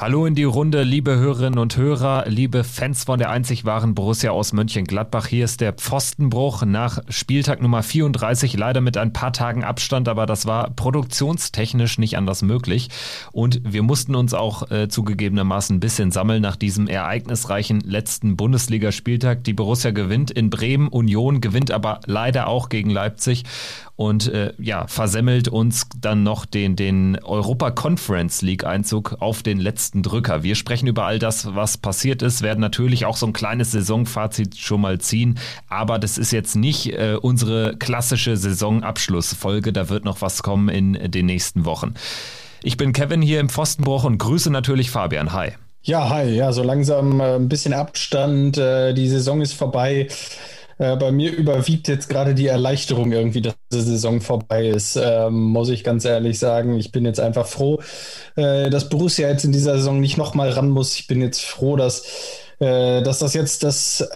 Hallo in die Runde, liebe Hörerinnen und Hörer, liebe Fans von der einzig wahren Borussia aus Mönchengladbach. Hier ist der Pfostenbruch nach Spieltag Nummer 34, leider mit ein paar Tagen Abstand, aber das war produktionstechnisch nicht anders möglich. Und wir mussten uns auch äh, zugegebenermaßen ein bisschen sammeln nach diesem ereignisreichen letzten Bundesligaspieltag. Die Borussia gewinnt in Bremen, Union gewinnt aber leider auch gegen Leipzig und äh, ja, versemmelt uns dann noch den, den Europa Conference League Einzug auf den letzten Drücker. Wir sprechen über all das, was passiert ist, werden natürlich auch so ein kleines Saisonfazit schon mal ziehen, aber das ist jetzt nicht äh, unsere klassische Saisonabschlussfolge, da wird noch was kommen in den nächsten Wochen. Ich bin Kevin hier im Pfostenbruch und grüße natürlich Fabian. Hi. Ja, hi. Ja, so langsam äh, ein bisschen Abstand. Äh, die Saison ist vorbei. Äh, bei mir überwiegt jetzt gerade die Erleichterung irgendwie, dass die Saison vorbei ist, ähm, muss ich ganz ehrlich sagen. Ich bin jetzt einfach froh, äh, dass Borussia jetzt in dieser Saison nicht nochmal ran muss. Ich bin jetzt froh, dass, äh, dass das jetzt das,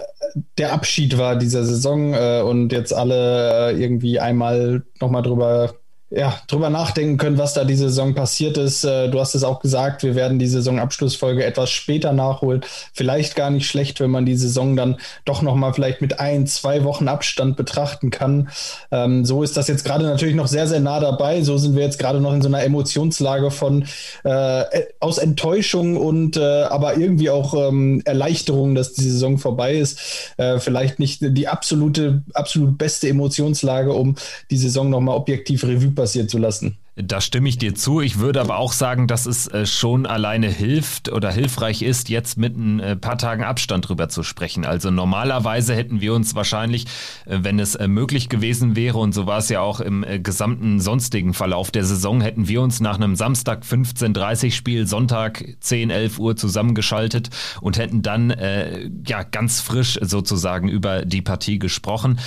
der Abschied war dieser Saison äh, und jetzt alle äh, irgendwie einmal nochmal drüber ja, drüber nachdenken können, was da diese Saison passiert ist. Äh, du hast es auch gesagt, wir werden die Saisonabschlussfolge etwas später nachholen. Vielleicht gar nicht schlecht, wenn man die Saison dann doch nochmal vielleicht mit ein, zwei Wochen Abstand betrachten kann. Ähm, so ist das jetzt gerade natürlich noch sehr, sehr nah dabei. So sind wir jetzt gerade noch in so einer Emotionslage von äh, aus Enttäuschung und äh, aber irgendwie auch ähm, Erleichterung, dass die Saison vorbei ist. Äh, vielleicht nicht die absolute, absolut beste Emotionslage, um die Saison nochmal objektiv Revue passieren zu lassen. Da stimme ich dir zu. Ich würde aber auch sagen, dass es äh, schon alleine hilft oder hilfreich ist, jetzt mit ein äh, paar Tagen Abstand drüber zu sprechen. Also normalerweise hätten wir uns wahrscheinlich, äh, wenn es möglich gewesen wäre, und so war es ja auch im gesamten sonstigen Verlauf der Saison, hätten wir uns nach einem Samstag 15.30 Spiel, Sonntag 10, 11 Uhr zusammengeschaltet und hätten dann äh, ja ganz frisch sozusagen über die Partie gesprochen.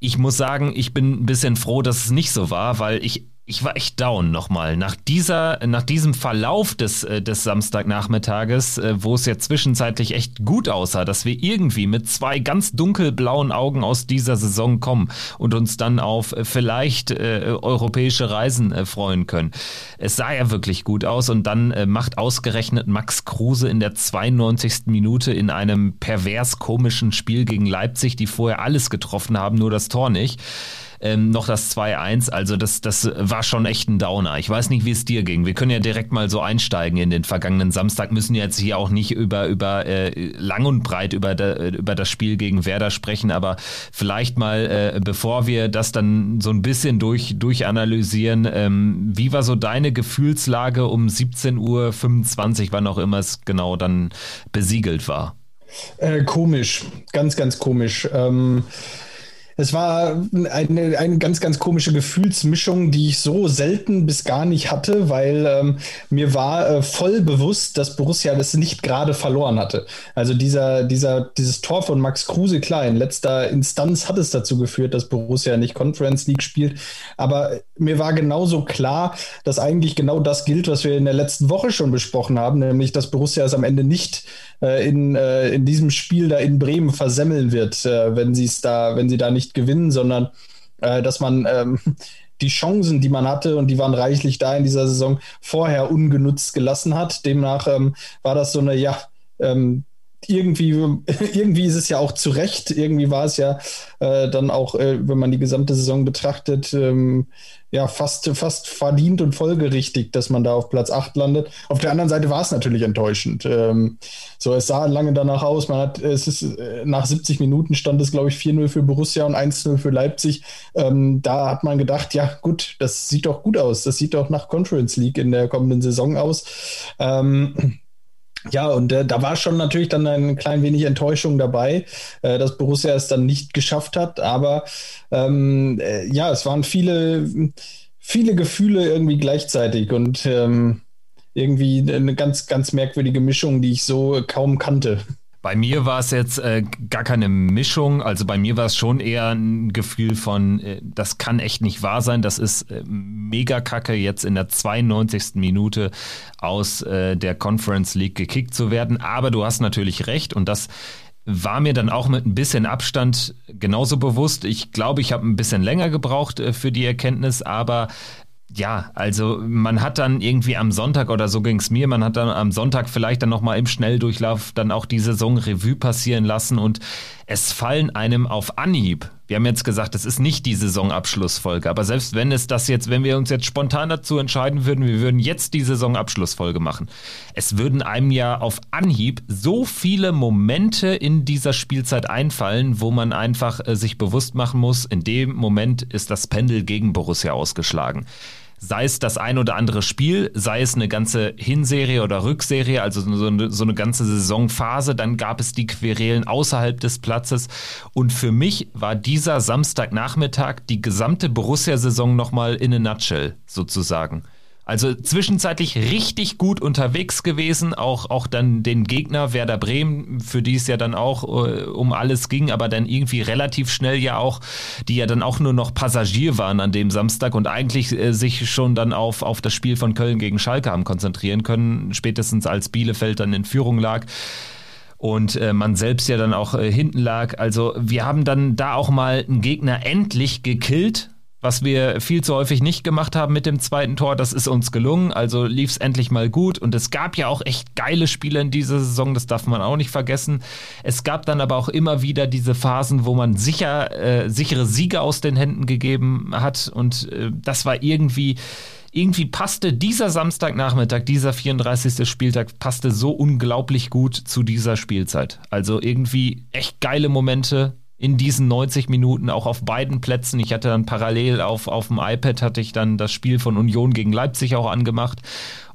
Ich muss sagen, ich bin ein bisschen froh, dass es nicht so war, weil ich ich war echt down nochmal. Nach dieser, nach diesem Verlauf des, äh, des Samstagnachmittages, äh, wo es ja zwischenzeitlich echt gut aussah, dass wir irgendwie mit zwei ganz dunkelblauen Augen aus dieser Saison kommen und uns dann auf äh, vielleicht äh, europäische Reisen äh, freuen können. Es sah ja wirklich gut aus und dann äh, macht ausgerechnet Max Kruse in der 92. Minute in einem pervers komischen Spiel gegen Leipzig, die vorher alles getroffen haben, nur das Tor nicht ähm, noch das 2-1. Also das, das war schon echt ein Downer. Ich weiß nicht, wie es dir ging. Wir können ja direkt mal so einsteigen in den vergangenen Samstag, müssen jetzt hier auch nicht über, über äh, lang und breit über, de, über das Spiel gegen Werder sprechen, aber vielleicht mal, äh, bevor wir das dann so ein bisschen durch, durchanalysieren, ähm, wie war so deine Gefühlslage um 17.25 Uhr, wann auch immer es genau dann besiegelt war? Äh, komisch, ganz, ganz komisch. Ähm es war eine, eine ganz, ganz komische Gefühlsmischung, die ich so selten bis gar nicht hatte, weil ähm, mir war äh, voll bewusst, dass Borussia das nicht gerade verloren hatte. Also dieser, dieser, dieses Tor von Max Kruse, klar, in letzter Instanz hat es dazu geführt, dass Borussia nicht Conference League spielt. Aber mir war genauso klar, dass eigentlich genau das gilt, was wir in der letzten Woche schon besprochen haben, nämlich, dass Borussia es am Ende nicht äh, in, äh, in diesem Spiel da in Bremen versemmeln wird, äh, wenn sie es da, wenn sie da nicht gewinnen, sondern äh, dass man ähm, die Chancen, die man hatte, und die waren reichlich da in dieser Saison, vorher ungenutzt gelassen hat. Demnach ähm, war das so eine, ja, ähm, irgendwie, irgendwie ist es ja auch zu Recht, irgendwie war es ja äh, dann auch, äh, wenn man die gesamte Saison betrachtet, ähm, ja, fast, fast verdient und folgerichtig, dass man da auf Platz 8 landet. Auf der anderen Seite war es natürlich enttäuschend. Ähm, so, es sah lange danach aus, man hat, es ist, äh, nach 70 Minuten stand es, glaube ich, 4-0 für Borussia und 1-0 für Leipzig. Ähm, da hat man gedacht, ja, gut, das sieht doch gut aus. Das sieht doch nach Conference League in der kommenden Saison aus. Ähm, ja, und äh, da war schon natürlich dann ein klein wenig Enttäuschung dabei, äh, dass Borussia es dann nicht geschafft hat. Aber ähm, äh, ja, es waren viele, viele Gefühle irgendwie gleichzeitig und ähm, irgendwie eine ganz, ganz merkwürdige Mischung, die ich so kaum kannte. Bei mir war es jetzt äh, gar keine Mischung. Also bei mir war es schon eher ein Gefühl von, äh, das kann echt nicht wahr sein. Das ist äh, mega kacke, jetzt in der 92. Minute aus äh, der Conference League gekickt zu werden. Aber du hast natürlich recht und das war mir dann auch mit ein bisschen Abstand genauso bewusst. Ich glaube, ich habe ein bisschen länger gebraucht äh, für die Erkenntnis, aber ja, also man hat dann irgendwie am Sonntag oder so ging es mir, man hat dann am Sonntag vielleicht dann nochmal im Schnelldurchlauf dann auch die Saison Revue passieren lassen und es fallen einem auf Anhieb. Wir haben jetzt gesagt, es ist nicht die Saisonabschlussfolge, aber selbst wenn es das jetzt, wenn wir uns jetzt spontan dazu entscheiden würden, wir würden jetzt die Saisonabschlussfolge machen, es würden einem ja auf Anhieb so viele Momente in dieser Spielzeit einfallen, wo man einfach äh, sich bewusst machen muss, in dem Moment ist das Pendel gegen Borussia ausgeschlagen sei es das ein oder andere Spiel, sei es eine ganze Hinserie oder Rückserie, also so eine, so eine ganze Saisonphase, dann gab es die Querelen außerhalb des Platzes und für mich war dieser Samstagnachmittag die gesamte Borussia-Saison nochmal in a nutshell sozusagen. Also zwischenzeitlich richtig gut unterwegs gewesen, auch, auch dann den Gegner Werder Bremen, für die es ja dann auch äh, um alles ging, aber dann irgendwie relativ schnell ja auch, die ja dann auch nur noch Passagier waren an dem Samstag und eigentlich äh, sich schon dann auf, auf das Spiel von Köln gegen Schalke haben konzentrieren können, spätestens als Bielefeld dann in Führung lag und äh, man selbst ja dann auch äh, hinten lag. Also wir haben dann da auch mal einen Gegner endlich gekillt was wir viel zu häufig nicht gemacht haben mit dem zweiten Tor. Das ist uns gelungen, also lief es endlich mal gut. Und es gab ja auch echt geile Spiele in dieser Saison, das darf man auch nicht vergessen. Es gab dann aber auch immer wieder diese Phasen, wo man sicher, äh, sichere Siege aus den Händen gegeben hat. Und äh, das war irgendwie irgendwie passte dieser Samstagnachmittag, dieser 34. Spieltag, passte so unglaublich gut zu dieser Spielzeit. Also irgendwie echt geile Momente, in diesen 90 Minuten auch auf beiden Plätzen. Ich hatte dann parallel auf, auf dem iPad hatte ich dann das Spiel von Union gegen Leipzig auch angemacht.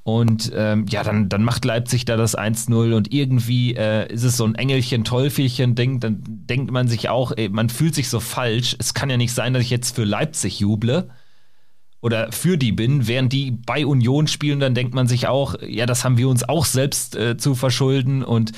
Und ähm, ja, dann, dann macht Leipzig da das 1-0 und irgendwie äh, ist es so ein Engelchen-Teufelchen-Ding. Dann denkt man sich auch, ey, man fühlt sich so falsch. Es kann ja nicht sein, dass ich jetzt für Leipzig juble oder für die bin, während die bei Union spielen, dann denkt man sich auch, ja, das haben wir uns auch selbst äh, zu verschulden und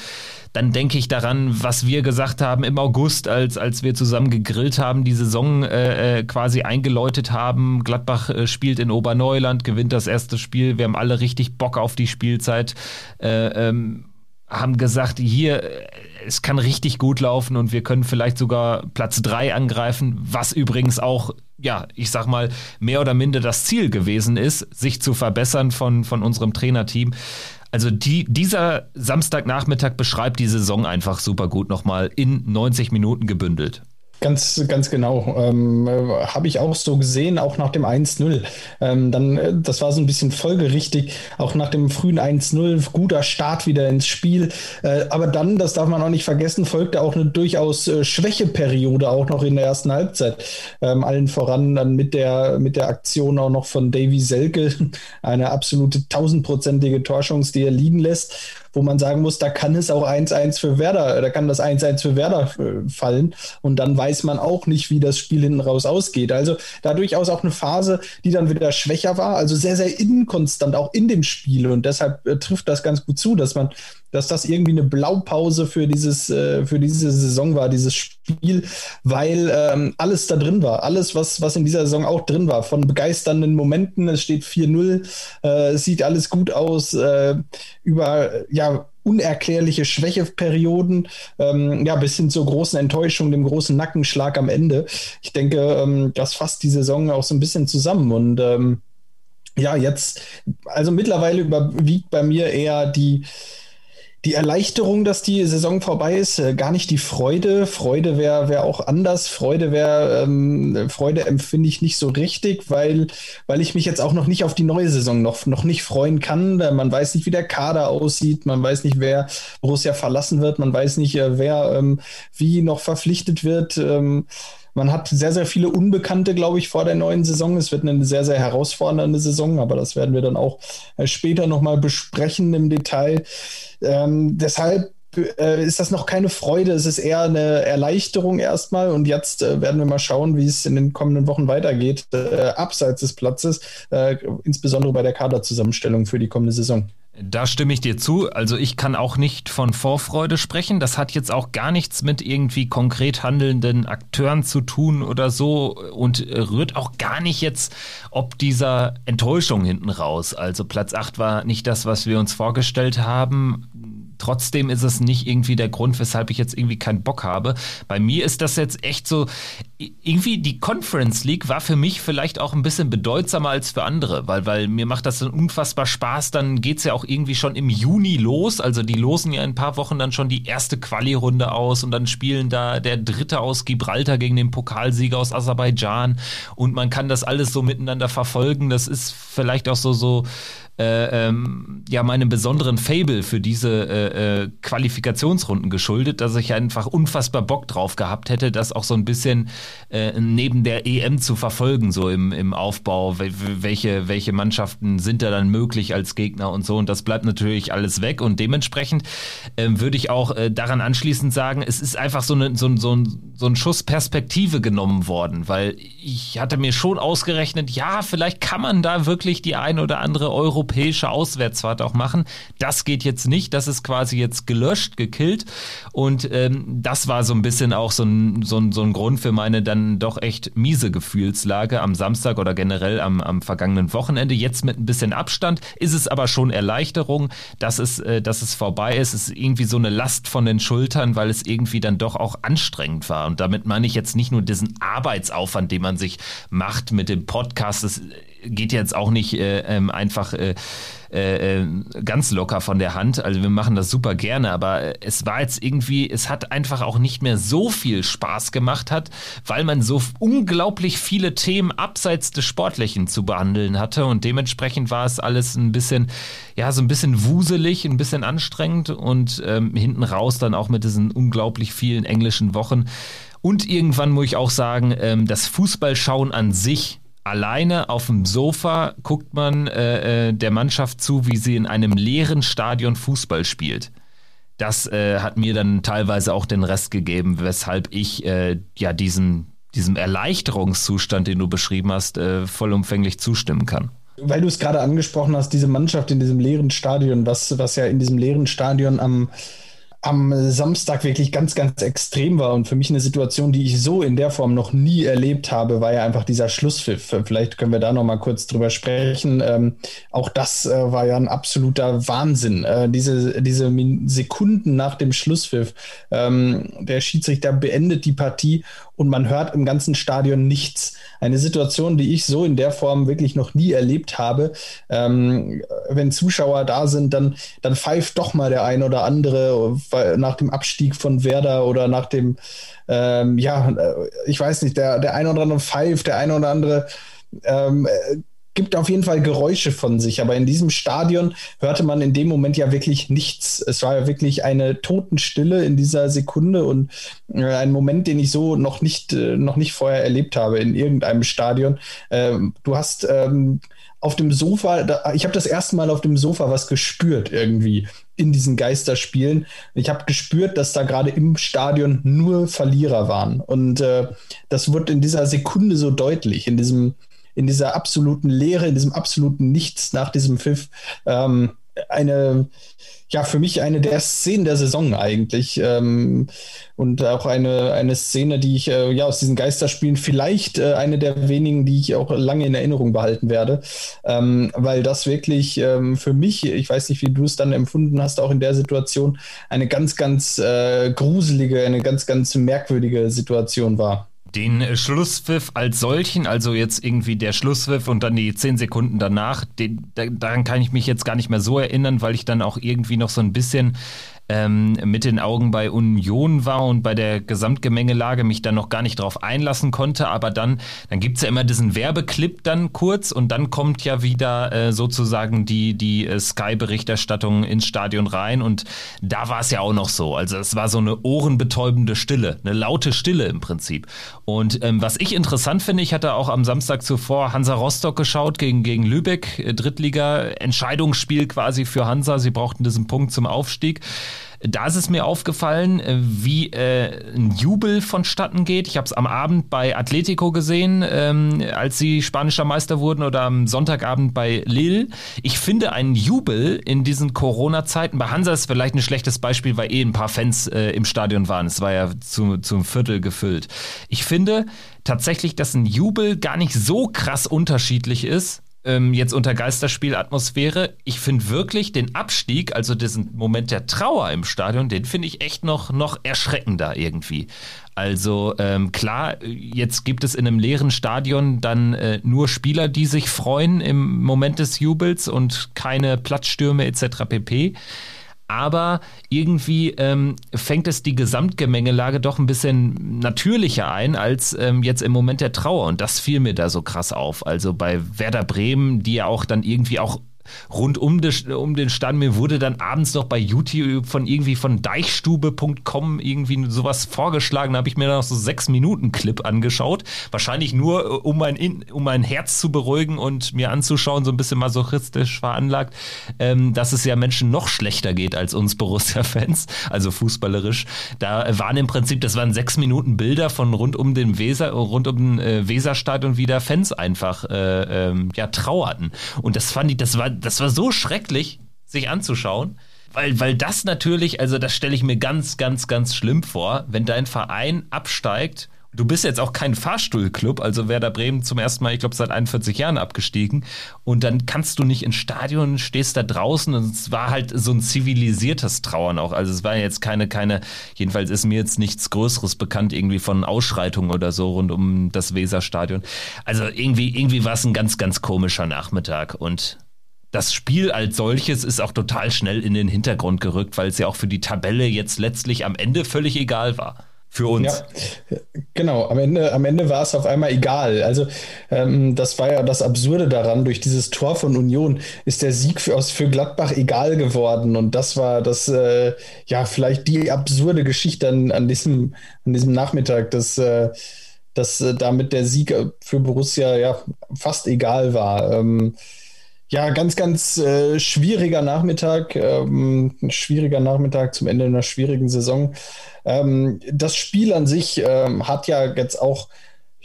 dann denke ich daran, was wir gesagt haben im August, als, als wir zusammen gegrillt haben, die Saison äh, äh, quasi eingeläutet haben. Gladbach äh, spielt in Oberneuland, gewinnt das erste Spiel. Wir haben alle richtig Bock auf die Spielzeit. Äh, ähm, haben gesagt, hier, äh, es kann richtig gut laufen und wir können vielleicht sogar Platz drei angreifen, was übrigens auch, ja, ich sag mal, mehr oder minder das Ziel gewesen ist, sich zu verbessern von, von unserem Trainerteam. Also die, dieser Samstagnachmittag beschreibt die Saison einfach super gut nochmal in 90 Minuten gebündelt. Ganz, ganz genau. Ähm, Habe ich auch so gesehen, auch nach dem 1-0. Ähm, dann, äh, das war so ein bisschen folgerichtig, auch nach dem frühen 1-0, guter Start wieder ins Spiel. Äh, aber dann, das darf man auch nicht vergessen, folgte auch eine durchaus äh, Schwächeperiode auch noch in der ersten Halbzeit. Ähm, allen voran dann mit der, mit der Aktion auch noch von Davy Selke, eine absolute tausendprozentige Torschance, die er liegen lässt wo man sagen muss, da kann es auch 1-1 für Werder, da kann das 1-1 für Werder äh, fallen. Und dann weiß man auch nicht, wie das Spiel hinten raus ausgeht. Also da durchaus auch eine Phase, die dann wieder schwächer war, also sehr, sehr inkonstant auch in dem Spiel. Und deshalb äh, trifft das ganz gut zu, dass man dass das irgendwie eine Blaupause für dieses, äh, für diese Saison war, dieses Spiel, weil ähm, alles da drin war. Alles, was, was in dieser Saison auch drin war. Von begeisternden Momenten, es steht 4-0, äh, es sieht alles gut aus, äh, über ja, unerklärliche Schwächeperioden, ähm, ja, bis hin zur großen Enttäuschung, dem großen Nackenschlag am Ende. Ich denke, ähm, das fasst die Saison auch so ein bisschen zusammen und ähm, ja, jetzt, also mittlerweile überwiegt bei mir eher die, die Erleichterung, dass die Saison vorbei ist, äh, gar nicht die Freude. Freude wäre wär auch anders. Freude wäre, ähm, Freude empfinde ich nicht so richtig, weil, weil ich mich jetzt auch noch nicht auf die neue Saison noch, noch nicht freuen kann. Äh, man weiß nicht, wie der Kader aussieht. Man weiß nicht, wer Borussia verlassen wird. Man weiß nicht, äh, wer ähm, wie noch verpflichtet wird. Ähm, man hat sehr, sehr viele Unbekannte, glaube ich, vor der neuen Saison. Es wird eine sehr, sehr herausfordernde Saison, aber das werden wir dann auch äh, später nochmal besprechen im Detail. Ähm, deshalb äh, ist das noch keine Freude, es ist eher eine Erleichterung erstmal. Und jetzt äh, werden wir mal schauen, wie es in den kommenden Wochen weitergeht, äh, abseits des Platzes, äh, insbesondere bei der Kaderzusammenstellung für die kommende Saison. Da stimme ich dir zu. Also ich kann auch nicht von Vorfreude sprechen. Das hat jetzt auch gar nichts mit irgendwie konkret handelnden Akteuren zu tun oder so und rührt auch gar nicht jetzt ob dieser Enttäuschung hinten raus. Also Platz 8 war nicht das, was wir uns vorgestellt haben trotzdem ist es nicht irgendwie der Grund, weshalb ich jetzt irgendwie keinen Bock habe. Bei mir ist das jetzt echt so, irgendwie die Conference League war für mich vielleicht auch ein bisschen bedeutsamer als für andere, weil, weil mir macht das dann unfassbar Spaß. Dann geht es ja auch irgendwie schon im Juni los. Also die losen ja in ein paar Wochen dann schon die erste Quali-Runde aus und dann spielen da der Dritte aus Gibraltar gegen den Pokalsieger aus Aserbaidschan und man kann das alles so miteinander verfolgen. Das ist vielleicht auch so, so äh, ähm, ja meinem besonderen Fable für diese äh, äh, Qualifikationsrunden geschuldet, dass ich einfach unfassbar Bock drauf gehabt hätte, das auch so ein bisschen äh, neben der EM zu verfolgen, so im, im Aufbau, welche, welche Mannschaften sind da dann möglich als Gegner und so. Und das bleibt natürlich alles weg. Und dementsprechend äh, würde ich auch äh, daran anschließend sagen, es ist einfach so, eine, so, so, ein, so ein Schuss Perspektive genommen worden, weil ich hatte mir schon ausgerechnet, ja, vielleicht kann man da wirklich die ein oder andere Euro europäische Auswärtsfahrt auch machen. Das geht jetzt nicht, das ist quasi jetzt gelöscht, gekillt und ähm, das war so ein bisschen auch so ein, so, so ein Grund für meine dann doch echt miese Gefühlslage am Samstag oder generell am, am vergangenen Wochenende. Jetzt mit ein bisschen Abstand ist es aber schon Erleichterung, dass es, äh, dass es vorbei ist. Es ist irgendwie so eine Last von den Schultern, weil es irgendwie dann doch auch anstrengend war. Und damit meine ich jetzt nicht nur diesen Arbeitsaufwand, den man sich macht mit dem Podcast. Das geht jetzt auch nicht äh, ähm, einfach äh, äh, äh, ganz locker von der Hand. Also wir machen das super gerne, aber es war jetzt irgendwie, es hat einfach auch nicht mehr so viel Spaß gemacht hat, weil man so unglaublich viele Themen abseits des Sportlichen zu behandeln hatte und dementsprechend war es alles ein bisschen, ja, so ein bisschen wuselig, ein bisschen anstrengend und ähm, hinten raus dann auch mit diesen unglaublich vielen englischen Wochen. Und irgendwann muss ich auch sagen, ähm, das Fußballschauen an sich alleine auf dem Sofa guckt man äh, äh, der Mannschaft zu, wie sie in einem leeren Stadion Fußball spielt. Das äh, hat mir dann teilweise auch den Rest gegeben, weshalb ich äh, ja diesen, diesem Erleichterungszustand, den du beschrieben hast, äh, vollumfänglich zustimmen kann. Weil du es gerade angesprochen hast, diese Mannschaft in diesem leeren Stadion, was, was ja in diesem leeren Stadion am am Samstag wirklich ganz, ganz extrem war und für mich eine Situation, die ich so in der Form noch nie erlebt habe, war ja einfach dieser Schlusspfiff. Vielleicht können wir da noch mal kurz drüber sprechen. Ähm, auch das äh, war ja ein absoluter Wahnsinn. Äh, diese, diese Sekunden nach dem Schlusspfiff, ähm, der Schiedsrichter beendet die Partie und man hört im ganzen Stadion nichts. Eine Situation, die ich so in der Form wirklich noch nie erlebt habe. Ähm, wenn Zuschauer da sind, dann, dann pfeift doch mal der ein oder andere nach dem Abstieg von Werder oder nach dem, ähm, ja, äh, ich weiß nicht, der, der ein oder andere pfeift, der ein oder andere ähm, gibt auf jeden Fall Geräusche von sich, aber in diesem Stadion hörte man in dem Moment ja wirklich nichts. Es war ja wirklich eine Totenstille in dieser Sekunde und äh, ein Moment, den ich so noch nicht, äh, noch nicht vorher erlebt habe in irgendeinem Stadion. Ähm, du hast ähm, auf dem Sofa, ich habe das erste Mal auf dem Sofa was gespürt irgendwie in diesen Geisterspielen. Ich habe gespürt, dass da gerade im Stadion nur Verlierer waren und äh, das wird in dieser Sekunde so deutlich, in diesem in dieser absoluten Leere, in diesem absoluten Nichts nach diesem Pfiff. Ähm, eine, ja, für mich eine der Szenen der Saison eigentlich. Ähm, und auch eine, eine Szene, die ich äh, ja aus diesen Geisterspielen vielleicht äh, eine der wenigen, die ich auch lange in Erinnerung behalten werde. Ähm, weil das wirklich ähm, für mich, ich weiß nicht, wie du es dann empfunden hast, auch in der Situation, eine ganz, ganz äh, gruselige, eine ganz, ganz merkwürdige Situation war. Den Schlusspfiff als solchen, also jetzt irgendwie der Schlusspfiff und dann die zehn Sekunden danach, den, daran kann ich mich jetzt gar nicht mehr so erinnern, weil ich dann auch irgendwie noch so ein bisschen ähm, mit den Augen bei Union war und bei der Gesamtgemengelage mich dann noch gar nicht drauf einlassen konnte. Aber dann, dann gibt's ja immer diesen Werbeclip dann kurz und dann kommt ja wieder äh, sozusagen die, die äh, Sky-Berichterstattung ins Stadion rein und da war es ja auch noch so. Also es war so eine ohrenbetäubende Stille, eine laute Stille im Prinzip. Und ähm, was ich interessant finde, ich hatte auch am Samstag zuvor Hansa Rostock geschaut gegen, gegen Lübeck, äh, Drittliga, Entscheidungsspiel quasi für Hansa. Sie brauchten diesen Punkt zum Aufstieg. Da ist es mir aufgefallen, äh, wie äh, ein Jubel vonstatten geht. Ich habe es am Abend bei Atletico gesehen, ähm, als sie spanischer Meister wurden oder am Sonntagabend bei Lille. Ich finde einen Jubel in diesen Corona-Zeiten, bei Hansa ist vielleicht ein schlechtes Beispiel, weil eh ein paar Fans äh, im Stadion waren. Es war ja zu, zum Viertel gefüllt. Ich finde tatsächlich, dass ein Jubel gar nicht so krass unterschiedlich ist ähm, jetzt unter Geisterspielatmosphäre. Ich finde wirklich den Abstieg, also diesen Moment der Trauer im Stadion, den finde ich echt noch, noch erschreckender irgendwie. Also ähm, klar, jetzt gibt es in einem leeren Stadion dann äh, nur Spieler, die sich freuen im Moment des Jubels und keine Platzstürme etc. pp aber irgendwie ähm, fängt es die Gesamtgemengelage doch ein bisschen natürlicher ein als ähm, jetzt im Moment der Trauer. Und das fiel mir da so krass auf. Also bei Werder Bremen, die ja auch dann irgendwie auch rund um, de, um den Stand. Mir wurde dann abends noch bei YouTube von irgendwie von deichstube.com irgendwie sowas vorgeschlagen. Da habe ich mir noch so sechs Minuten Clip angeschaut. Wahrscheinlich nur, äh, um mein, um mein Herz zu beruhigen und mir anzuschauen, so ein bisschen masochistisch veranlagt, ähm, dass es ja Menschen noch schlechter geht als uns Borussia-Fans, also fußballerisch. Da waren im Prinzip, das waren sechs Minuten Bilder von rund um den Weser, rund um den äh, Weserstadion, wie da Fans einfach äh, ähm, ja trauerten. Und das fand ich, das war das war so schrecklich, sich anzuschauen. Weil, weil das natürlich, also das stelle ich mir ganz, ganz, ganz schlimm vor, wenn dein Verein absteigt. Du bist jetzt auch kein Fahrstuhlclub, also Werder Bremen zum ersten Mal, ich glaube, seit 41 Jahren abgestiegen. Und dann kannst du nicht ins Stadion, stehst da draußen und es war halt so ein zivilisiertes Trauern auch. Also es war jetzt keine, keine, jedenfalls ist mir jetzt nichts Größeres bekannt, irgendwie von Ausschreitungen oder so rund um das Weserstadion. Also irgendwie, irgendwie war es ein ganz, ganz komischer Nachmittag und das Spiel als solches ist auch total schnell in den Hintergrund gerückt, weil es ja auch für die Tabelle jetzt letztlich am Ende völlig egal war. Für uns. Ja, genau, am Ende, am Ende war es auf einmal egal. Also, ähm, das war ja das Absurde daran. Durch dieses Tor von Union ist der Sieg für, aus, für Gladbach egal geworden. Und das war das, äh, ja, vielleicht die absurde Geschichte an, an, diesem, an diesem Nachmittag, dass, äh, dass äh, damit der Sieg für Borussia ja fast egal war. Ähm, ja, ganz, ganz äh, schwieriger Nachmittag. Ähm, ein schwieriger Nachmittag zum Ende einer schwierigen Saison. Ähm, das Spiel an sich ähm, hat ja jetzt auch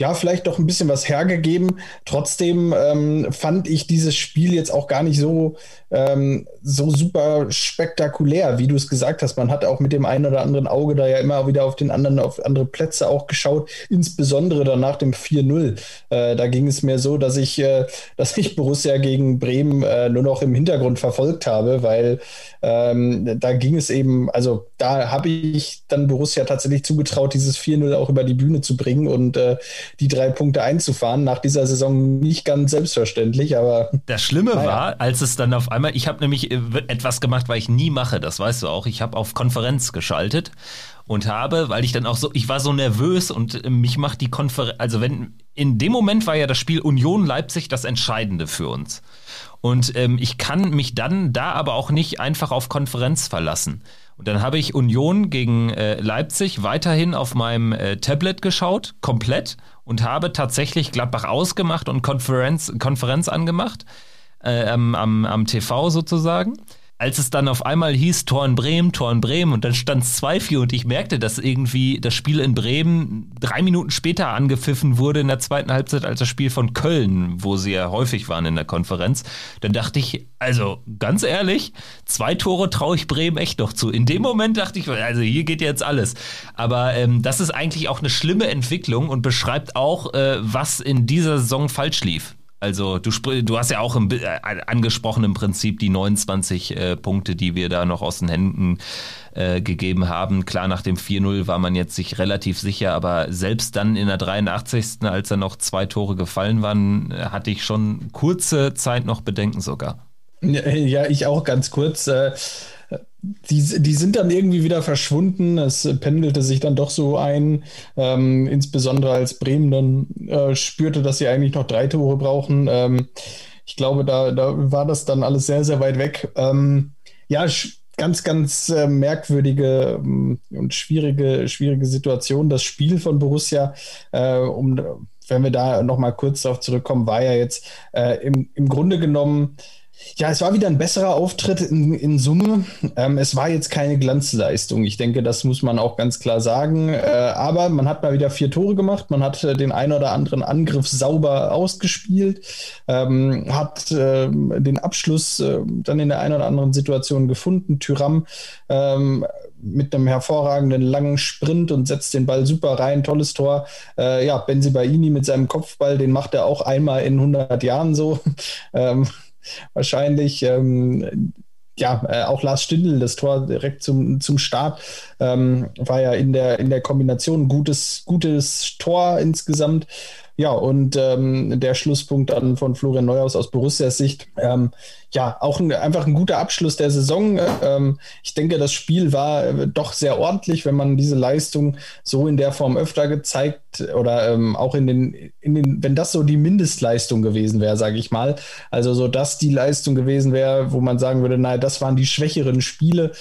ja, vielleicht doch ein bisschen was hergegeben. Trotzdem ähm, fand ich dieses Spiel jetzt auch gar nicht so, ähm, so super spektakulär, wie du es gesagt hast. Man hat auch mit dem einen oder anderen Auge da ja immer wieder auf den anderen, auf andere Plätze auch geschaut, insbesondere dann nach dem 4-0. Äh, da ging es mir so, dass ich, äh, dass ich Borussia gegen Bremen äh, nur noch im Hintergrund verfolgt habe, weil ähm, da ging es eben, also da habe ich dann Borussia tatsächlich zugetraut, dieses 4-0 auch über die Bühne zu bringen und äh, die drei Punkte einzufahren. Nach dieser Saison nicht ganz selbstverständlich, aber. Das Schlimme naja. war, als es dann auf einmal, ich habe nämlich äh, etwas gemacht, was ich nie mache, das weißt du auch. Ich habe auf Konferenz geschaltet und habe, weil ich dann auch so, ich war so nervös und äh, mich macht die Konferenz, also wenn, in dem Moment war ja das Spiel Union Leipzig das Entscheidende für uns. Und ähm, ich kann mich dann da aber auch nicht einfach auf Konferenz verlassen. Und dann habe ich Union gegen äh, Leipzig weiterhin auf meinem äh, Tablet geschaut, komplett, und habe tatsächlich Gladbach ausgemacht und Konferenz, Konferenz angemacht, äh, am, am, am TV sozusagen als es dann auf einmal hieß Tor in Bremen, Tor in Bremen und dann stand es 2-4 und ich merkte, dass irgendwie das Spiel in Bremen drei Minuten später angepfiffen wurde in der zweiten Halbzeit als das Spiel von Köln, wo sie ja häufig waren in der Konferenz, dann dachte ich, also ganz ehrlich, zwei Tore traue ich Bremen echt noch zu. In dem Moment dachte ich, also hier geht jetzt alles. Aber ähm, das ist eigentlich auch eine schlimme Entwicklung und beschreibt auch, äh, was in dieser Saison falsch lief. Also du, du hast ja auch im, äh, angesprochen im Prinzip die 29 äh, Punkte, die wir da noch aus den Händen äh, gegeben haben. Klar, nach dem 4-0 war man jetzt sich relativ sicher, aber selbst dann in der 83. als dann noch zwei Tore gefallen waren, äh, hatte ich schon kurze Zeit noch Bedenken sogar. Ja, ich auch ganz kurz. Die, die sind dann irgendwie wieder verschwunden. Es pendelte sich dann doch so ein, ähm, insbesondere als Bremen dann äh, spürte, dass sie eigentlich noch drei Tore brauchen. Ähm, ich glaube, da, da war das dann alles sehr, sehr weit weg. Ähm, ja, ganz, ganz äh, merkwürdige ähm, und schwierige, schwierige Situation. Das Spiel von Borussia, äh, um, wenn wir da nochmal kurz darauf zurückkommen, war ja jetzt äh, im, im Grunde genommen Ja, es war wieder ein besserer Auftritt in, in Summe. Ähm, es war jetzt keine Glanzleistung. Ich denke, das muss man auch ganz klar sagen. Äh, aber man hat mal wieder vier Tore gemacht. Man hat äh, den ein oder anderen Angriff sauber ausgespielt, ähm, hat äh, den Abschluss äh, dann in der einen oder anderen Situation gefunden. Tyram ähm, mit einem hervorragenden langen Sprint und setzt den Ball super rein. Tolles Tor. Äh, ja, Benzibaini mit seinem Kopfball, den macht er auch einmal in 100 Jahren so. wahrscheinlich. Ähm, ja, äh, auch Lars Stindl, das Tor direkt zum, zum Start, ähm, war ja in der, in der Kombination gutes, gutes Tor insgesamt. Ja, und ähm, der Schlusspunkt dann von Florian Neuhaus aus Borussias Sicht. Ähm, ja, auch ein, einfach ein guter Abschluss der Saison. Ähm, ich denke, das Spiel war äh, doch sehr ordentlich, wenn man diese Leistung so in der Form öfter gezeigt oder ähm, auch in den, in den, wenn das so die Mindestleistung gewesen wäre, sage ich mal. Also so dass die Leistung gewesen wäre, wo man sagen würde, naja, das waren die schwächeren Spiele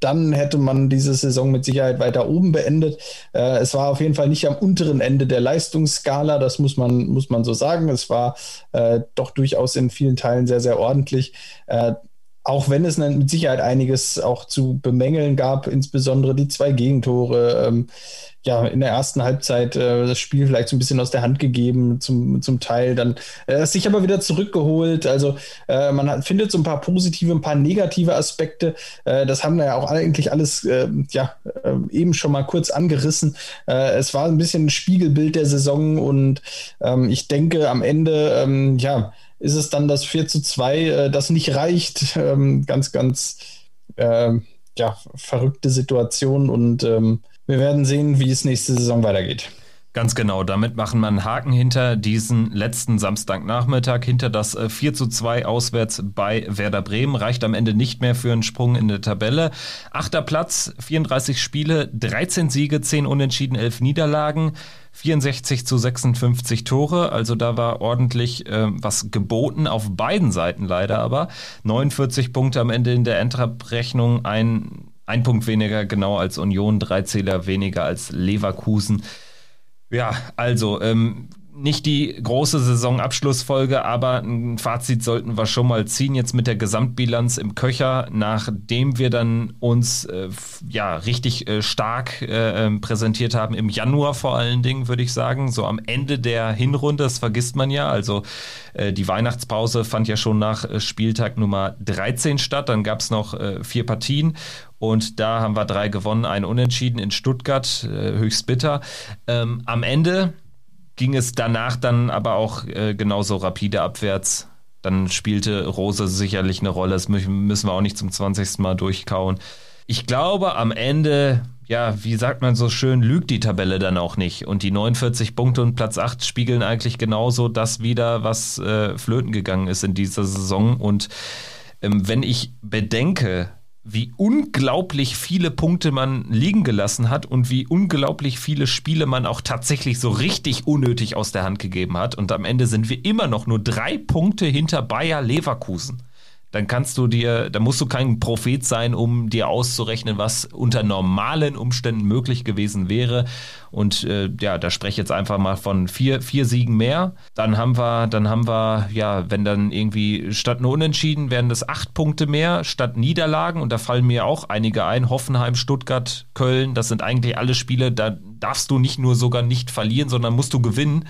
dann hätte man diese Saison mit Sicherheit weiter oben beendet. Äh, es war auf jeden Fall nicht am unteren Ende der Leistungsskala, das muss man, muss man so sagen. Es war äh, doch durchaus in vielen Teilen sehr, sehr ordentlich. Äh, auch wenn es mit Sicherheit einiges auch zu bemängeln gab, insbesondere die zwei Gegentore. Ähm, ja, in der ersten Halbzeit äh, das Spiel vielleicht so ein bisschen aus der Hand gegeben, zum, zum Teil dann äh, sich aber wieder zurückgeholt. Also äh, man hat, findet so ein paar positive, ein paar negative Aspekte. Äh, das haben wir ja auch eigentlich alles äh, ja, äh, eben schon mal kurz angerissen. Äh, es war ein bisschen ein Spiegelbild der Saison und ähm, ich denke am Ende, ähm, ja, ist es dann das 4 zu 2, äh, das nicht reicht. Ähm, ganz, ganz äh, ja, verrückte Situation und ähm, wir werden sehen, wie es nächste Saison weitergeht. Ganz genau, damit machen wir einen Haken hinter diesen letzten Samstagnachmittag, hinter das 4 äh, zu 2 auswärts bei Werder Bremen. Reicht am Ende nicht mehr für einen Sprung in der Tabelle. Achter Platz, 34 Spiele, 13 Siege, 10 Unentschieden, 11 Niederlagen. 64 zu 56 Tore, also da war ordentlich äh, was geboten, auf beiden Seiten leider aber. 49 Punkte am Ende in der Endabrechnung, ein, ein Punkt weniger genau als Union, drei Zähler weniger als Leverkusen. Ja, also ähm, nicht die große Saisonabschlussfolge, aber ein Fazit sollten wir schon mal ziehen jetzt mit der Gesamtbilanz im Köcher, nachdem wir dann uns äh, ja richtig äh, stark äh, ähm, präsentiert haben im Januar vor allen Dingen, würde ich sagen, so am Ende der Hinrunde, das vergisst man ja, also äh, die Weihnachtspause fand ja schon nach äh, Spieltag Nummer 13 statt, dann gab es noch äh, vier Partien und da haben wir drei gewonnen, ein Unentschieden in Stuttgart, höchst bitter. Ähm, am Ende ging es danach dann aber auch äh, genauso rapide abwärts. Dann spielte Rose sicherlich eine Rolle. Das müssen wir auch nicht zum 20. Mal durchkauen. Ich glaube, am Ende, ja, wie sagt man so schön, lügt die Tabelle dann auch nicht. Und die 49 Punkte und Platz 8 spiegeln eigentlich genauso das wieder, was äh, flöten gegangen ist in dieser Saison. Und ähm, wenn ich bedenke, wie unglaublich viele Punkte man liegen gelassen hat und wie unglaublich viele Spiele man auch tatsächlich so richtig unnötig aus der Hand gegeben hat. Und am Ende sind wir immer noch nur drei Punkte hinter Bayer Leverkusen dann kannst du dir, da musst du kein Prophet sein, um dir auszurechnen, was unter normalen Umständen möglich gewesen wäre. Und äh, ja, da spreche ich jetzt einfach mal von vier, vier Siegen mehr. Dann haben wir, dann haben wir, ja, wenn dann irgendwie statt nur Unentschieden werden das acht Punkte mehr statt Niederlagen. Und da fallen mir auch einige ein. Hoffenheim, Stuttgart, Köln, das sind eigentlich alle Spiele, da darfst du nicht nur sogar nicht verlieren, sondern musst du gewinnen.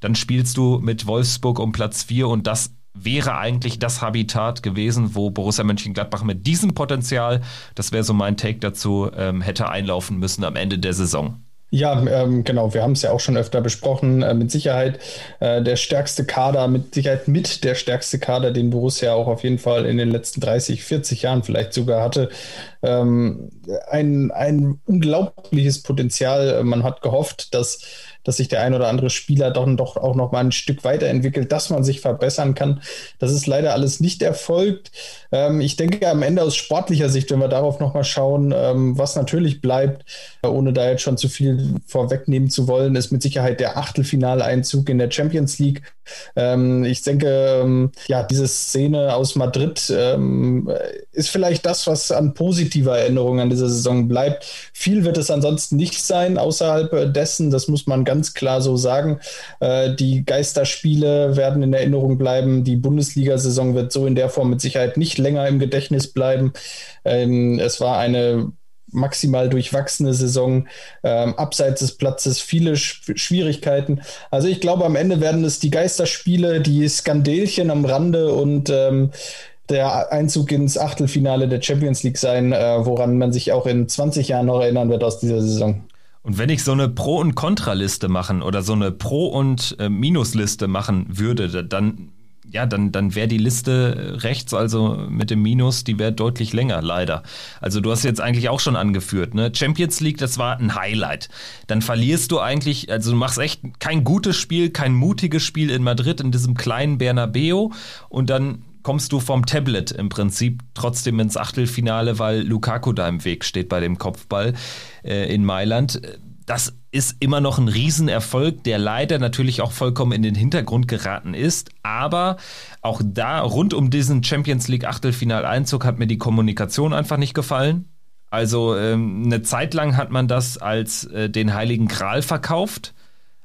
Dann spielst du mit Wolfsburg um Platz vier und das wäre eigentlich das Habitat gewesen, wo Borussia Mönchengladbach mit diesem Potenzial, das wäre so mein Take dazu, ähm, hätte einlaufen müssen am Ende der Saison. Ja, ähm, genau. Wir haben es ja auch schon öfter besprochen. Äh, mit Sicherheit äh, der stärkste Kader, mit Sicherheit mit der stärkste Kader, den Borussia auch auf jeden Fall in den letzten 30, 40 Jahren vielleicht sogar hatte. Ähm, ein, ein unglaubliches Potenzial. Man hat gehofft, dass dass sich der ein oder andere Spieler doch, doch auch noch mal ein Stück weiterentwickelt, dass man sich verbessern kann. Das ist leider alles nicht erfolgt. Ähm, ich denke am Ende aus sportlicher Sicht, wenn wir darauf noch mal schauen, ähm, was natürlich bleibt, äh, ohne da jetzt schon zu viel vorwegnehmen zu wollen, ist mit Sicherheit der Achtelfinaleinzug in der Champions League. Ähm, ich denke, ähm, ja, diese Szene aus Madrid ähm, ist vielleicht das, was an positiver Erinnerung an dieser Saison bleibt. Viel wird es ansonsten nicht sein, außerhalb dessen, das muss man ganz klar so sagen. Äh, die Geisterspiele werden in Erinnerung bleiben. Die Bundesliga-Saison wird so in der Form mit Sicherheit nicht länger im Gedächtnis bleiben. Ähm, es war eine maximal durchwachsene Saison, ähm, abseits des Platzes viele Sch Schwierigkeiten. Also ich glaube, am Ende werden es die Geisterspiele, die Skandelchen am Rande und ähm, der Einzug ins Achtelfinale der Champions League sein, äh, woran man sich auch in 20 Jahren noch erinnern wird aus dieser Saison. Und wenn ich so eine Pro- und Kontraliste machen oder so eine Pro- und äh, Minusliste machen würde, dann ja, dann, dann wäre die Liste rechts, also mit dem Minus, die wäre deutlich länger, leider. Also du hast jetzt eigentlich auch schon angeführt, ne? Champions League, das war ein Highlight. Dann verlierst du eigentlich, also du machst echt kein gutes Spiel, kein mutiges Spiel in Madrid, in diesem kleinen Bernabeo und dann kommst du vom Tablet im Prinzip trotzdem ins Achtelfinale, weil Lukaku da im Weg steht bei dem Kopfball äh, in Mailand. Das ist immer noch ein Riesenerfolg, der leider natürlich auch vollkommen in den Hintergrund geraten ist. Aber auch da, rund um diesen Champions League Achtelfinaleinzug, hat mir die Kommunikation einfach nicht gefallen. Also ähm, eine Zeit lang hat man das als äh, den Heiligen Gral verkauft.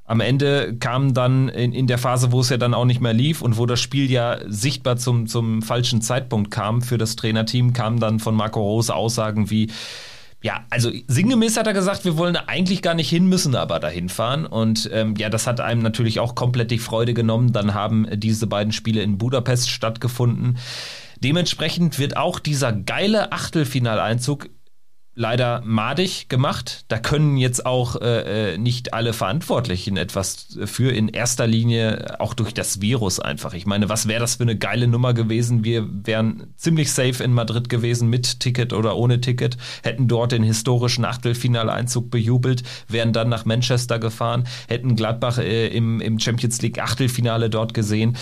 Am Ende kam dann in, in der Phase, wo es ja dann auch nicht mehr lief und wo das Spiel ja sichtbar zum, zum falschen Zeitpunkt kam für das Trainerteam, kamen dann von Marco Rose Aussagen wie, ja, also sinngemäß hat er gesagt, wir wollen eigentlich gar nicht hin, müssen aber dahin fahren. Und ähm, ja, das hat einem natürlich auch komplett die Freude genommen. Dann haben diese beiden Spiele in Budapest stattgefunden. Dementsprechend wird auch dieser geile Achtelfinaleinzug leider madig gemacht. Da können jetzt auch äh, äh, nicht alle Verantwortlichen etwas für, in erster Linie auch durch das Virus einfach. Ich meine, was wäre das für eine geile Nummer gewesen? Wir wären ziemlich safe in Madrid gewesen, mit Ticket oder ohne Ticket, hätten dort den historischen Achtelfinaleinzug bejubelt, wären dann nach Manchester gefahren, hätten Gladbach äh, im, im Champions League Achtelfinale dort gesehen.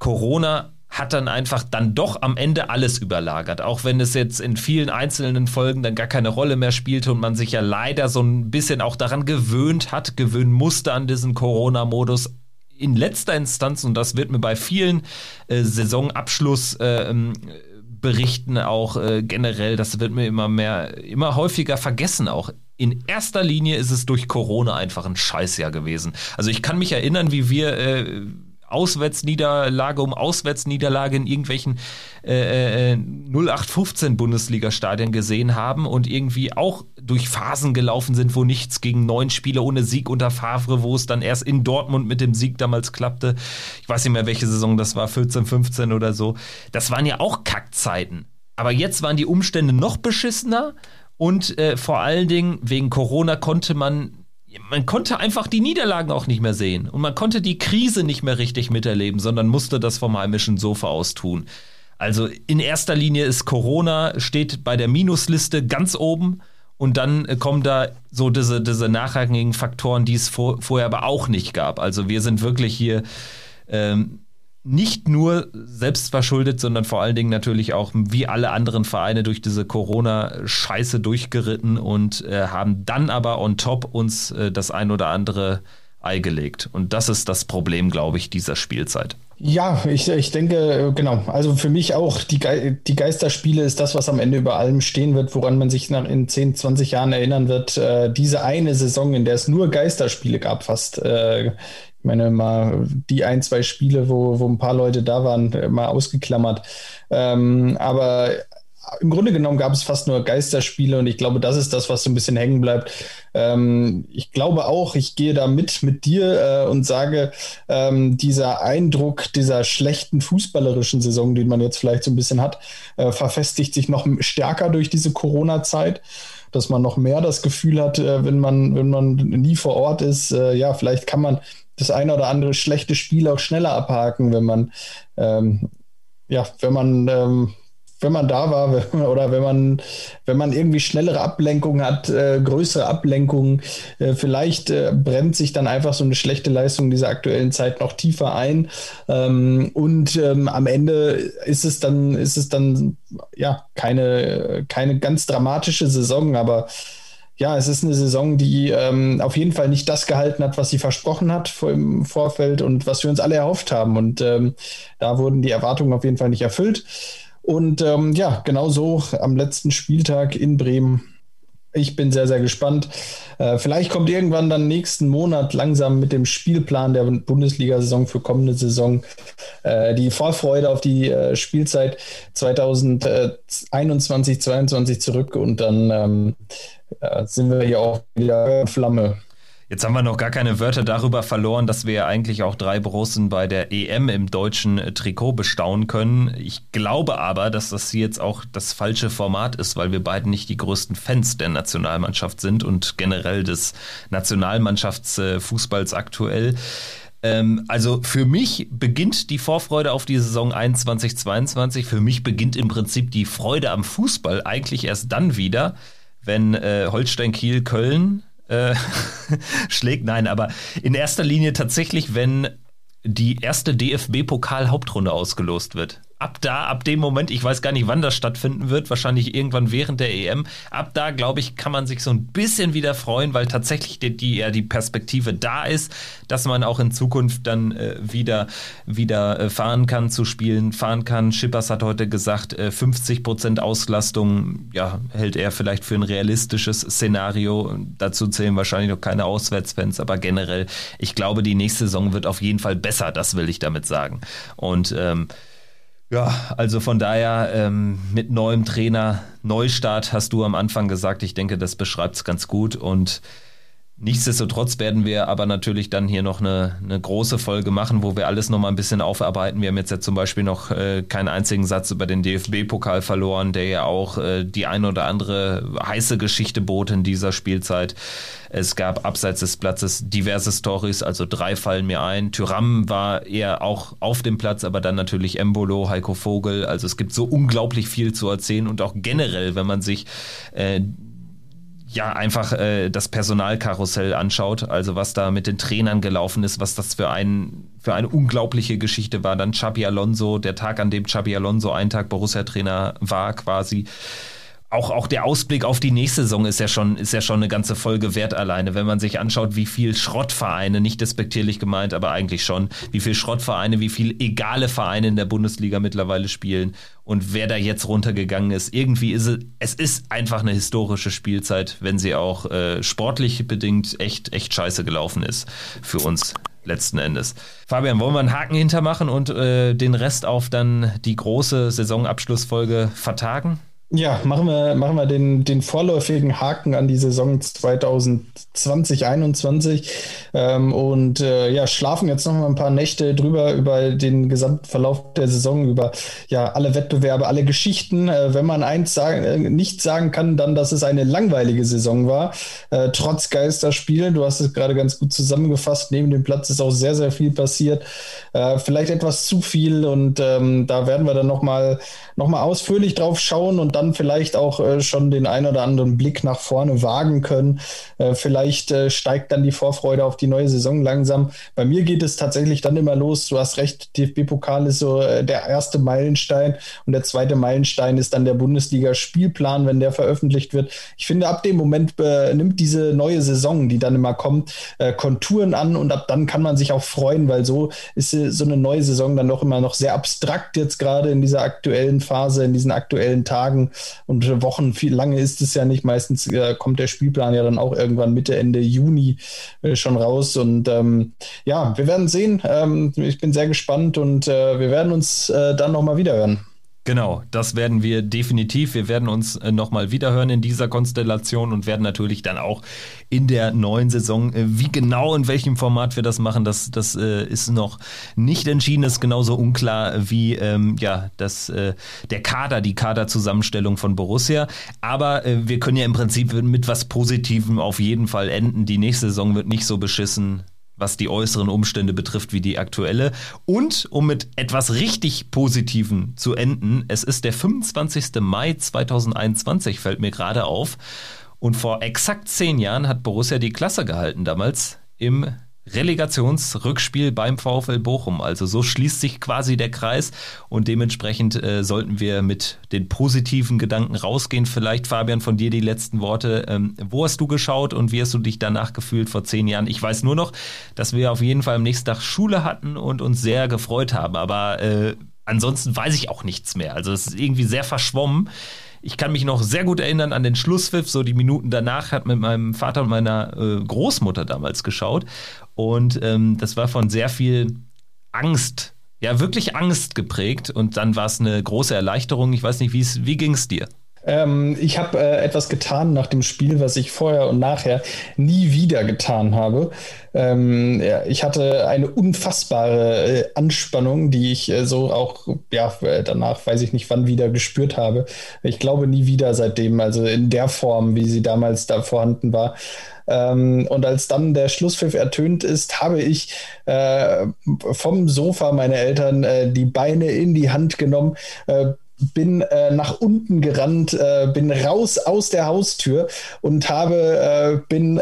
Corona hat dann einfach dann doch am Ende alles überlagert. Auch wenn es jetzt in vielen einzelnen Folgen dann gar keine Rolle mehr spielte und man sich ja leider so ein bisschen auch daran gewöhnt hat, gewöhnen musste an diesen Corona-Modus. In letzter Instanz, und das wird mir bei vielen äh, Saisonabschlussberichten äh, auch äh, generell, das wird mir immer mehr, immer häufiger vergessen auch. In erster Linie ist es durch Corona einfach ein Scheißjahr gewesen. Also ich kann mich erinnern, wie wir äh, Auswärtsniederlage um Auswärtsniederlage in irgendwelchen äh, 0815 äh, Bundesliga-Stadien gesehen haben und irgendwie auch durch Phasen gelaufen sind, wo nichts gegen neun Spiele ohne Sieg unter Favre, wo es dann erst in Dortmund mit dem Sieg damals klappte. Ich weiß nicht mehr, welche Saison das war, 14, 15 oder so. Das waren ja auch Kackzeiten. Aber jetzt waren die Umstände noch beschissener und äh, vor allen Dingen wegen Corona konnte man man konnte einfach die Niederlagen auch nicht mehr sehen und man konnte die Krise nicht mehr richtig miterleben, sondern musste das vom heimischen Sofa aus tun. Also in erster Linie ist Corona steht bei der Minusliste ganz oben und dann kommen da so diese, diese nachrangigen Faktoren, die es vor, vorher aber auch nicht gab. Also wir sind wirklich hier ähm, nicht nur selbst verschuldet, sondern vor allen Dingen natürlich auch wie alle anderen Vereine durch diese Corona-Scheiße durchgeritten und äh, haben dann aber on top uns äh, das ein oder andere Ei gelegt. Und das ist das Problem, glaube ich, dieser Spielzeit. Ja, ich, ich denke, genau. Also für mich auch, die, Ge die Geisterspiele ist das, was am Ende über allem stehen wird, woran man sich nach in 10, 20 Jahren erinnern wird. Äh, diese eine Saison, in der es nur Geisterspiele gab, fast. Äh, ich meine, mal die ein, zwei Spiele, wo, wo ein paar Leute da waren, mal ausgeklammert. Ähm, aber im Grunde genommen gab es fast nur Geisterspiele und ich glaube, das ist das, was so ein bisschen hängen bleibt. Ähm, ich glaube auch, ich gehe da mit mit dir äh, und sage, ähm, dieser Eindruck dieser schlechten fußballerischen Saison, den man jetzt vielleicht so ein bisschen hat, äh, verfestigt sich noch stärker durch diese Corona-Zeit dass man noch mehr das Gefühl hat, äh, wenn man, wenn man nie vor Ort ist, äh, ja, vielleicht kann man das eine oder andere schlechte Spiel auch schneller abhaken, wenn man ähm, ja, wenn man ähm, wenn man da war oder wenn man, wenn man irgendwie schnellere Ablenkungen hat, äh, größere Ablenkungen, äh, vielleicht äh, brennt sich dann einfach so eine schlechte Leistung dieser aktuellen Zeit noch tiefer ein. Ähm, und ähm, am Ende ist es dann, ist es dann ja keine, keine ganz dramatische Saison, aber ja, es ist eine Saison, die ähm, auf jeden Fall nicht das gehalten hat, was sie versprochen hat vor, im Vorfeld und was wir uns alle erhofft haben. Und ähm, da wurden die Erwartungen auf jeden Fall nicht erfüllt. Und ähm, ja, genau so am letzten Spieltag in Bremen ich bin sehr, sehr gespannt. Äh, vielleicht kommt irgendwann dann nächsten Monat langsam mit dem Spielplan der Bundesliga-Saison für kommende Saison äh, die Vorfreude auf die äh, Spielzeit 2021, 2022 zurück und dann ähm, sind wir hier auch wieder Flamme. Jetzt haben wir noch gar keine Wörter darüber verloren, dass wir ja eigentlich auch drei Borussen bei der EM im deutschen äh, Trikot bestaunen können. Ich glaube aber, dass das hier jetzt auch das falsche Format ist, weil wir beiden nicht die größten Fans der Nationalmannschaft sind und generell des Nationalmannschaftsfußballs aktuell. Ähm, also für mich beginnt die Vorfreude auf die Saison 21-22. Für mich beginnt im Prinzip die Freude am Fußball eigentlich erst dann wieder, wenn äh, Holstein Kiel Köln äh, schlägt. Nein, aber in erster Linie tatsächlich, wenn die erste DFB-Pokal-Hauptrunde ausgelost wird ab da, ab dem Moment, ich weiß gar nicht, wann das stattfinden wird, wahrscheinlich irgendwann während der EM, ab da, glaube ich, kann man sich so ein bisschen wieder freuen, weil tatsächlich die, die, ja, die Perspektive da ist, dass man auch in Zukunft dann äh, wieder, wieder äh, fahren kann, zu spielen, fahren kann. Schippers hat heute gesagt, äh, 50 Prozent Auslastung, ja, hält er vielleicht für ein realistisches Szenario. Dazu zählen wahrscheinlich noch keine Auswärtsfans, aber generell, ich glaube, die nächste Saison wird auf jeden Fall besser, das will ich damit sagen. Und ähm, ja, also von daher ähm, mit neuem Trainer, Neustart hast du am Anfang gesagt. Ich denke, das beschreibt es ganz gut und Nichtsdestotrotz werden wir aber natürlich dann hier noch eine, eine große Folge machen, wo wir alles nochmal ein bisschen aufarbeiten. Wir haben jetzt ja zum Beispiel noch äh, keinen einzigen Satz über den DFB-Pokal verloren, der ja auch äh, die ein oder andere heiße Geschichte bot in dieser Spielzeit. Es gab abseits des Platzes diverse Stories, also drei fallen mir ein. Tyram war eher auch auf dem Platz, aber dann natürlich Embolo, Heiko Vogel. Also es gibt so unglaublich viel zu erzählen und auch generell, wenn man sich äh, ja einfach äh, das Personalkarussell anschaut, also was da mit den Trainern gelaufen ist, was das für ein für eine unglaubliche Geschichte war. Dann Xabi Alonso, der Tag, an dem Xabi Alonso einen Tag Borussia-Trainer war, quasi auch, auch der Ausblick auf die nächste Saison ist ja schon, ist ja schon eine ganze Folge wert alleine, wenn man sich anschaut, wie viel Schrottvereine, nicht despektierlich gemeint, aber eigentlich schon, wie viel Schrottvereine, wie viel egale Vereine in der Bundesliga mittlerweile spielen und wer da jetzt runtergegangen ist. Irgendwie ist es, es ist einfach eine historische Spielzeit, wenn sie auch äh, sportlich bedingt echt, echt scheiße gelaufen ist für uns letzten Endes. Fabian, wollen wir einen Haken hintermachen und äh, den Rest auf dann die große Saisonabschlussfolge vertagen? Ja, machen wir, machen wir den, den vorläufigen Haken an die Saison 2020, 2021 ähm, und äh, ja, schlafen jetzt noch mal ein paar Nächte drüber über den Gesamtverlauf der Saison, über ja alle Wettbewerbe, alle Geschichten. Äh, wenn man eins sagen, äh, nicht sagen kann, dann, dass es eine langweilige Saison war, äh, trotz Geisterspielen. Du hast es gerade ganz gut zusammengefasst. Neben dem Platz ist auch sehr, sehr viel passiert. Äh, vielleicht etwas zu viel und ähm, da werden wir dann noch mal, noch mal ausführlich drauf schauen und dann vielleicht auch äh, schon den ein oder anderen Blick nach vorne wagen können. Äh, vielleicht äh, steigt dann die Vorfreude auf die neue Saison langsam. Bei mir geht es tatsächlich dann immer los. Du hast recht, DFB-Pokal ist so äh, der erste Meilenstein und der zweite Meilenstein ist dann der Bundesliga-Spielplan, wenn der veröffentlicht wird. Ich finde, ab dem Moment äh, nimmt diese neue Saison, die dann immer kommt, äh, Konturen an und ab dann kann man sich auch freuen, weil so ist so eine neue Saison dann doch immer noch sehr abstrakt jetzt gerade in dieser aktuellen Phase, in diesen aktuellen Tagen und Wochen, viel lange ist es ja nicht. Meistens äh, kommt der Spielplan ja dann auch irgendwann Mitte, Ende Juni äh, schon raus. Und ähm, ja, wir werden sehen. Ähm, ich bin sehr gespannt und äh, wir werden uns äh, dann nochmal wieder hören. Genau, das werden wir definitiv. Wir werden uns äh, nochmal wiederhören in dieser Konstellation und werden natürlich dann auch in der neuen Saison, äh, wie genau in welchem Format wir das machen, das, das äh, ist noch nicht entschieden, ist genauso unklar wie ähm, ja, das, der Kader, die Kaderzusammenstellung von Borussia. Aber wir können ja im Prinzip mit was Positivem auf jeden Fall enden. Die nächste Saison wird nicht so beschissen was die äußeren Umstände betrifft, wie die aktuelle. Und um mit etwas richtig Positivem zu enden, es ist der 25. Mai 2021, fällt mir gerade auf. Und vor exakt zehn Jahren hat Borussia die Klasse gehalten, damals im Relegationsrückspiel beim VfL Bochum. Also so schließt sich quasi der Kreis und dementsprechend äh, sollten wir mit den positiven Gedanken rausgehen. Vielleicht, Fabian, von dir die letzten Worte. Ähm, wo hast du geschaut und wie hast du dich danach gefühlt vor zehn Jahren? Ich weiß nur noch, dass wir auf jeden Fall am nächsten Tag Schule hatten und uns sehr gefreut haben. Aber äh, ansonsten weiß ich auch nichts mehr. Also es ist irgendwie sehr verschwommen. Ich kann mich noch sehr gut erinnern an den Schlusspfiff, so die Minuten danach hat mit meinem Vater und meiner äh, Großmutter damals geschaut. Und ähm, das war von sehr viel Angst, ja wirklich Angst geprägt. Und dann war es eine große Erleichterung. Ich weiß nicht, wie ging es dir? Ähm, ich habe äh, etwas getan nach dem Spiel, was ich vorher und nachher nie wieder getan habe. Ähm, ja, ich hatte eine unfassbare äh, Anspannung, die ich äh, so auch, ja, äh, danach weiß ich nicht wann wieder gespürt habe. Ich glaube nie wieder seitdem, also in der Form, wie sie damals da vorhanden war. Ähm, und als dann der Schlusspfiff ertönt ist, habe ich äh, vom Sofa meine Eltern äh, die Beine in die Hand genommen, äh, bin äh, nach unten gerannt, äh, bin raus aus der Haustür und habe, äh, bin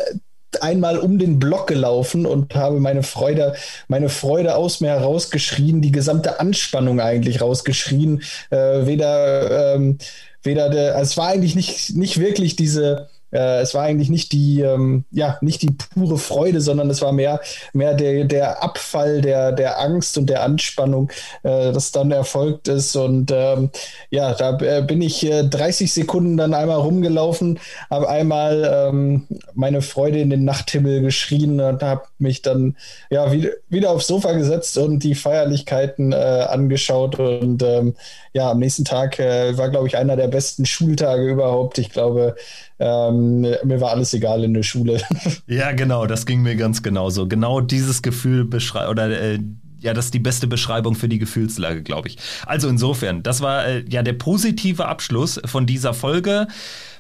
einmal um den Block gelaufen und habe meine Freude, meine Freude aus mir herausgeschrien, die gesamte Anspannung eigentlich rausgeschrien. Äh, weder, ähm, weder der, also es war eigentlich nicht, nicht wirklich diese, äh, es war eigentlich nicht die, ähm, ja, nicht die pure Freude, sondern es war mehr, mehr der, der Abfall der, der Angst und der Anspannung, äh, das dann erfolgt ist. Und ähm, ja, da äh, bin ich 30 äh, Sekunden dann einmal rumgelaufen, habe einmal ähm, meine Freude in den Nachthimmel geschrien und habe mich dann ja wieder, wieder aufs Sofa gesetzt und die Feierlichkeiten äh, angeschaut. Und ähm, ja, am nächsten Tag äh, war, glaube ich, einer der besten Schultage überhaupt. Ich glaube, ähm, mir war alles egal in der Schule. Ja, genau, das ging mir ganz genauso. Genau dieses Gefühl beschreibt oder äh, ja, das ist die beste Beschreibung für die Gefühlslage, glaube ich. Also insofern, das war äh, ja der positive Abschluss von dieser Folge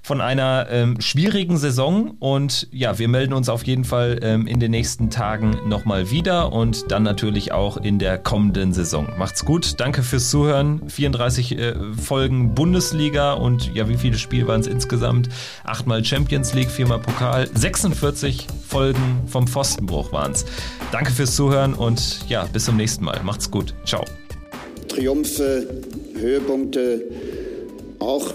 von einer ähm, schwierigen Saison. Und ja, wir melden uns auf jeden Fall ähm, in den nächsten Tagen nochmal wieder und dann natürlich auch in der kommenden Saison. Macht's gut, danke fürs Zuhören. 34 äh, Folgen Bundesliga und ja, wie viele Spiele waren es insgesamt? Achtmal Champions League, viermal Pokal, 46 Folgen vom Pfostenbruch waren es. Danke fürs Zuhören und ja, bis zum nächsten Mal. Macht's gut. Ciao. Triumphe, Höhepunkte, auch